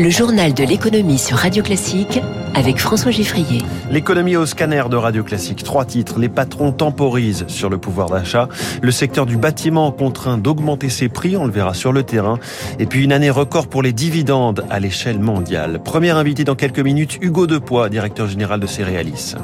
Le journal de l'économie sur Radio Classique avec François Giffrier. L'économie au scanner de Radio Classique. Trois titres. Les patrons temporisent sur le pouvoir d'achat. Le secteur du bâtiment contraint d'augmenter ses prix. On le verra sur le terrain. Et puis une année record pour les dividendes à l'échelle mondiale. Premier invité dans quelques minutes, Hugo Depoix, directeur général de Céréalis.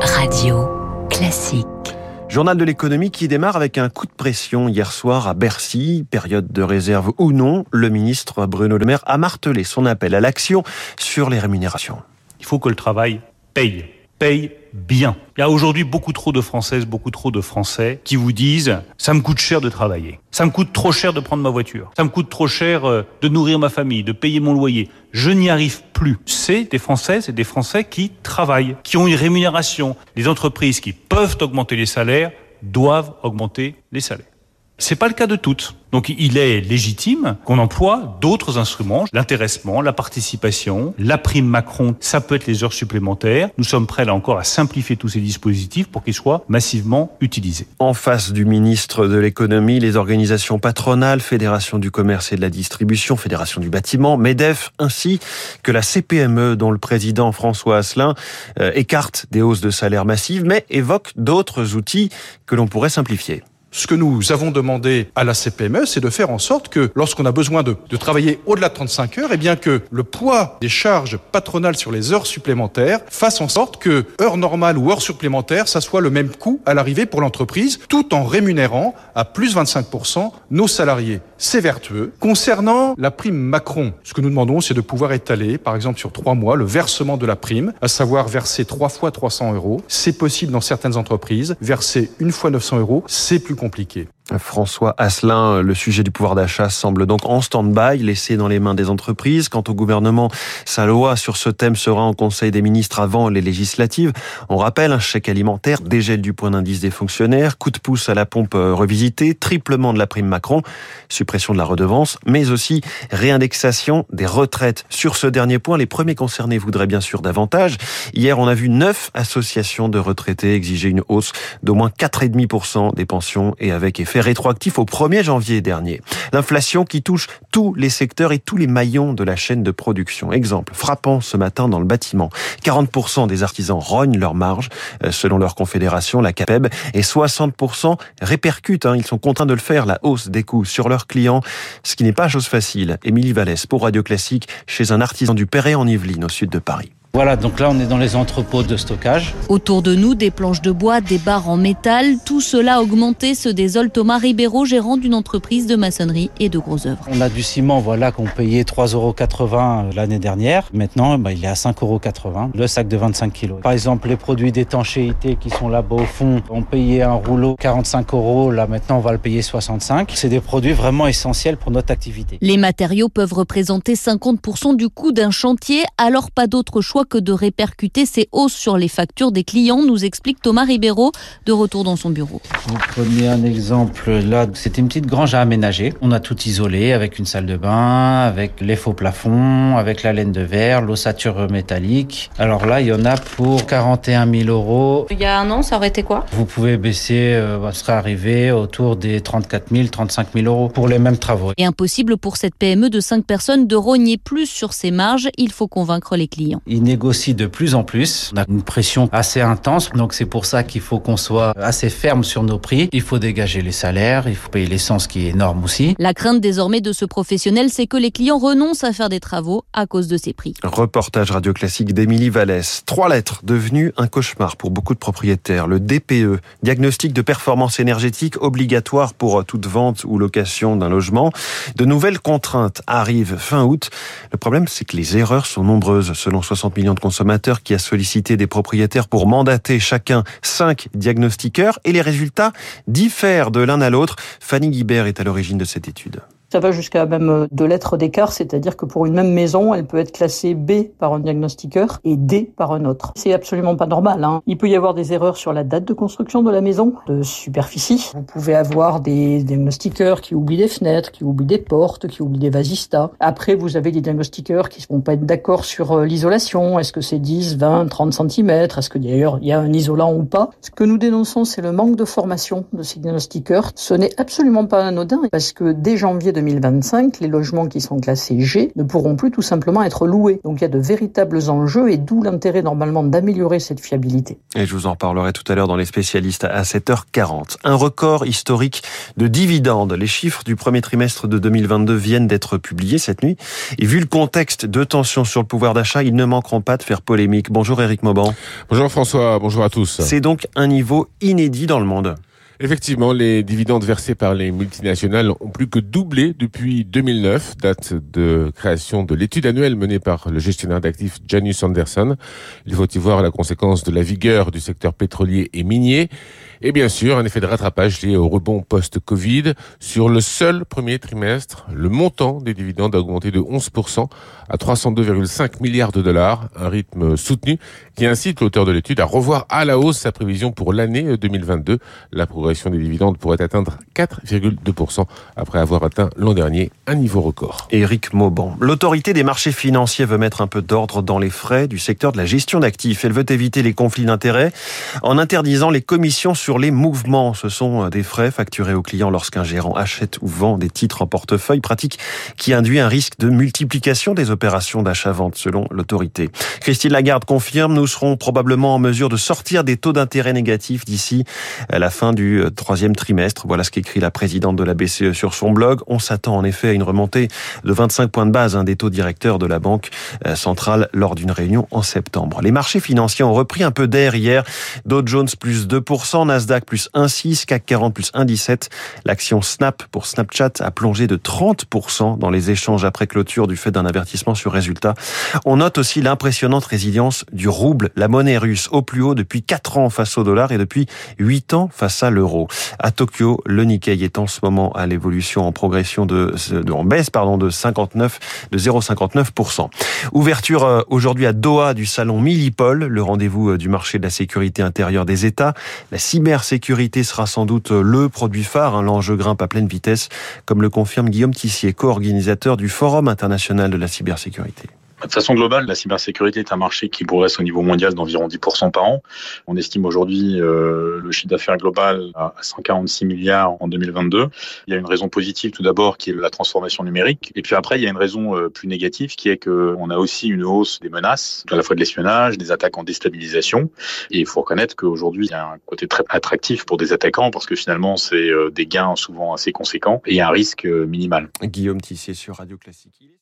Radio Classique. Journal de l'économie qui démarre avec un coup de pression hier soir à Bercy, période de réserve ou non, le ministre Bruno Le Maire a martelé son appel à l'action sur les rémunérations. Il faut que le travail paye, paye bien. Il y a aujourd'hui beaucoup trop de Françaises, beaucoup trop de Français qui vous disent ça me coûte cher de travailler, ça me coûte trop cher de prendre ma voiture, ça me coûte trop cher euh, de nourrir ma famille, de payer mon loyer. Je n'y arrive plus. C'est des Françaises et des Français qui travaillent, qui ont une rémunération. Les entreprises qui peuvent augmenter les salaires doivent augmenter les salaires. C'est pas le cas de toutes. Donc il est légitime qu'on emploie d'autres instruments, l'intéressement, la participation, la prime Macron, ça peut être les heures supplémentaires. Nous sommes prêts là encore à simplifier tous ces dispositifs pour qu'ils soient massivement utilisés. En face du ministre de l'économie, les organisations patronales, Fédération du commerce et de la distribution, Fédération du bâtiment, MEDEF, ainsi que la CPME dont le président François Asselin euh, écarte des hausses de salaire massives mais évoque d'autres outils que l'on pourrait simplifier. Ce que nous avons demandé à la CPME, c'est de faire en sorte que lorsqu'on a besoin de, travailler au-delà de 35 heures, eh bien que le poids des charges patronales sur les heures supplémentaires fasse en sorte que heures normales ou heures supplémentaires, ça soit le même coût à l'arrivée pour l'entreprise, tout en rémunérant à plus 25% nos salariés. C'est vertueux. Concernant la prime Macron, ce que nous demandons, c'est de pouvoir étaler, par exemple sur trois mois, le versement de la prime, à savoir verser trois fois 300 euros. C'est possible dans certaines entreprises. Verser une fois 900 euros, c'est plus compliqué. François Asselin, le sujet du pouvoir d'achat semble donc en stand-by, laissé dans les mains des entreprises. Quant au gouvernement, sa loi sur ce thème sera en Conseil des ministres avant les législatives. On rappelle un chèque alimentaire, dégel du point d'indice des fonctionnaires, coup de pouce à la pompe euh, revisité, triplement de la prime Macron, suppression de la redevance, mais aussi réindexation des retraites. Sur ce dernier point, les premiers concernés voudraient bien sûr davantage. Hier, on a vu neuf associations de retraités exiger une hausse d'au moins 4,5% des pensions et avec effet rétroactif au 1er janvier dernier. L'inflation qui touche tous les secteurs et tous les maillons de la chaîne de production. Exemple frappant ce matin dans le bâtiment. 40% des artisans rognent leur marge, euh, selon leur confédération, la CAPEB, et 60% répercutent, hein, ils sont contraints de le faire, la hausse des coûts sur leurs clients, ce qui n'est pas chose facile. Émilie Vallès pour Radio Classique, chez un artisan du Perret en Yvelines, au sud de Paris. Voilà, donc là on est dans les entrepôts de stockage. Autour de nous, des planches de bois, des barres en métal, tout cela augmenté se désole Thomas Ribeiro, gérant d'une entreprise de maçonnerie et de gros œuvres. On a du ciment, voilà, qu'on payait 3,80 euros l'année dernière. Maintenant, bah, il est à 5,80 euros le sac de 25 kilos. Par exemple, les produits d'étanchéité qui sont là-bas au fond, on payait un rouleau 45 euros, là maintenant on va le payer 65. C'est des produits vraiment essentiels pour notre activité. Les matériaux peuvent représenter 50% du coût d'un chantier, alors pas d'autre choix que de répercuter ces hausses sur les factures des clients, nous explique Thomas Ribeiro, de retour dans son bureau. Vous prenez un exemple là, c'était une petite grange à aménager. On a tout isolé avec une salle de bain, avec les faux plafonds, avec la laine de verre, l'ossature métallique. Alors là, il y en a pour 41 000 euros. Il y a un an, ça aurait été quoi? Vous pouvez baisser, euh, bah, serait arrivé autour des 34 000, 35 000 euros pour les mêmes travaux. Et impossible pour cette PME de 5 personnes de rogner plus sur ses marges. Il faut convaincre les clients. Il négocie de plus en plus. On a une pression assez intense, donc c'est pour ça qu'il faut qu'on soit assez ferme sur nos prix. Il faut dégager les salaires, il faut payer l'essence qui est énorme aussi. La crainte désormais de ce professionnel, c'est que les clients renoncent à faire des travaux à cause de ces prix. Reportage radio classique d'Émilie Vallès. Trois lettres devenues un cauchemar pour beaucoup de propriétaires. Le DPE, diagnostic de performance énergétique obligatoire pour toute vente ou location d'un logement. De nouvelles contraintes arrivent fin août. Le problème, c'est que les erreurs sont nombreuses. Selon 60 de consommateurs qui a sollicité des propriétaires pour mandater chacun cinq diagnostiqueurs et les résultats diffèrent de l'un à l'autre. Fanny Guibert est à l'origine de cette étude. Ça va jusqu'à même deux lettres d'écart, c'est-à-dire que pour une même maison, elle peut être classée B par un diagnostiqueur et D par un autre. C'est absolument pas normal. Hein. Il peut y avoir des erreurs sur la date de construction de la maison, de superficie. Vous pouvez avoir des diagnostiqueurs qui oublient des fenêtres, qui oublient des portes, qui oublient des vasistas. Après, vous avez des diagnostiqueurs qui ne vont pas être d'accord sur euh, l'isolation. Est-ce que c'est 10, 20, 30 cm Est-ce que d'ailleurs il y a un isolant ou pas? Ce que nous dénonçons, c'est le manque de formation de ces diagnostiqueurs. Ce n'est absolument pas anodin parce que dès janvier 2025, les logements qui sont classés G ne pourront plus tout simplement être loués. Donc il y a de véritables enjeux et d'où l'intérêt normalement d'améliorer cette fiabilité. Et je vous en parlerai tout à l'heure dans les spécialistes à 7h40. Un record historique de dividendes. Les chiffres du premier trimestre de 2022 viennent d'être publiés cette nuit. Et vu le contexte de tension sur le pouvoir d'achat, ils ne manqueront pas de faire polémique. Bonjour Eric Mauban. Bonjour François, bonjour à tous. C'est donc un niveau inédit dans le monde. Effectivement, les dividendes versés par les multinationales ont plus que doublé depuis 2009, date de création de l'étude annuelle menée par le gestionnaire d'actifs Janus Anderson. Il faut y voir la conséquence de la vigueur du secteur pétrolier et minier. Et bien sûr, un effet de rattrapage lié au rebond post-Covid. Sur le seul premier trimestre, le montant des dividendes a augmenté de 11% à 302,5 milliards de dollars, un rythme soutenu qui incite l'auteur de l'étude à revoir à la hausse sa prévision pour l'année 2022. La progression des dividendes pourrait atteindre 4,2% après avoir atteint l'an dernier un niveau record. Éric Mauban. L'autorité des marchés financiers veut mettre un peu d'ordre dans les frais du secteur de la gestion d'actifs. Elle veut éviter les conflits d'intérêts en interdisant les commissions sur les mouvements. Ce sont des frais facturés aux clients lorsqu'un gérant achète ou vend des titres en portefeuille, pratique qui induit un risque de multiplication des opérations d'achat-vente selon l'autorité. Christine Lagarde confirme, nous serons probablement en mesure de sortir des taux d'intérêt négatifs d'ici à la fin du troisième trimestre. Voilà ce qu'écrit la présidente de la BCE sur son blog. On s'attend en effet une remontée de 25 points de base hein, des taux directeurs de la Banque euh, centrale lors d'une réunion en septembre. Les marchés financiers ont repris un peu d'air hier. Dow Jones plus 2%, Nasdaq plus 1,6%, CAC 40 plus 1,17. L'action Snap pour Snapchat a plongé de 30% dans les échanges après clôture du fait d'un avertissement sur résultat. On note aussi l'impressionnante résilience du rouble, la monnaie russe, au plus haut depuis 4 ans face au dollar et depuis 8 ans face à l'euro. À Tokyo, le Nikkei est en ce moment à l'évolution en progression de, de en baisse pardon de 59 de 0,59%. Ouverture euh, aujourd'hui à Doha du salon Millipol, le rendez-vous euh, du marché de la sécurité intérieure des États. La cybersécurité sera sans doute euh, le produit phare. Hein. L'enjeu grimpe à pleine vitesse, comme le confirme Guillaume Tissier, co-organisateur du Forum international de la cybersécurité. De façon globale, la cybersécurité est un marché qui progresse au niveau mondial d'environ 10% par an. On estime aujourd'hui euh, le chiffre d'affaires global à 146 milliards en 2022. Il y a une raison positive tout d'abord qui est la transformation numérique. Et puis après, il y a une raison euh, plus négative qui est qu'on a aussi une hausse des menaces, à la fois de l'espionnage, des attaques en déstabilisation. Et il faut reconnaître qu'aujourd'hui, il y a un côté très attractif pour des attaquants parce que finalement, c'est euh, des gains souvent assez conséquents et un risque minimal. Guillaume Tissier sur Radio Classique.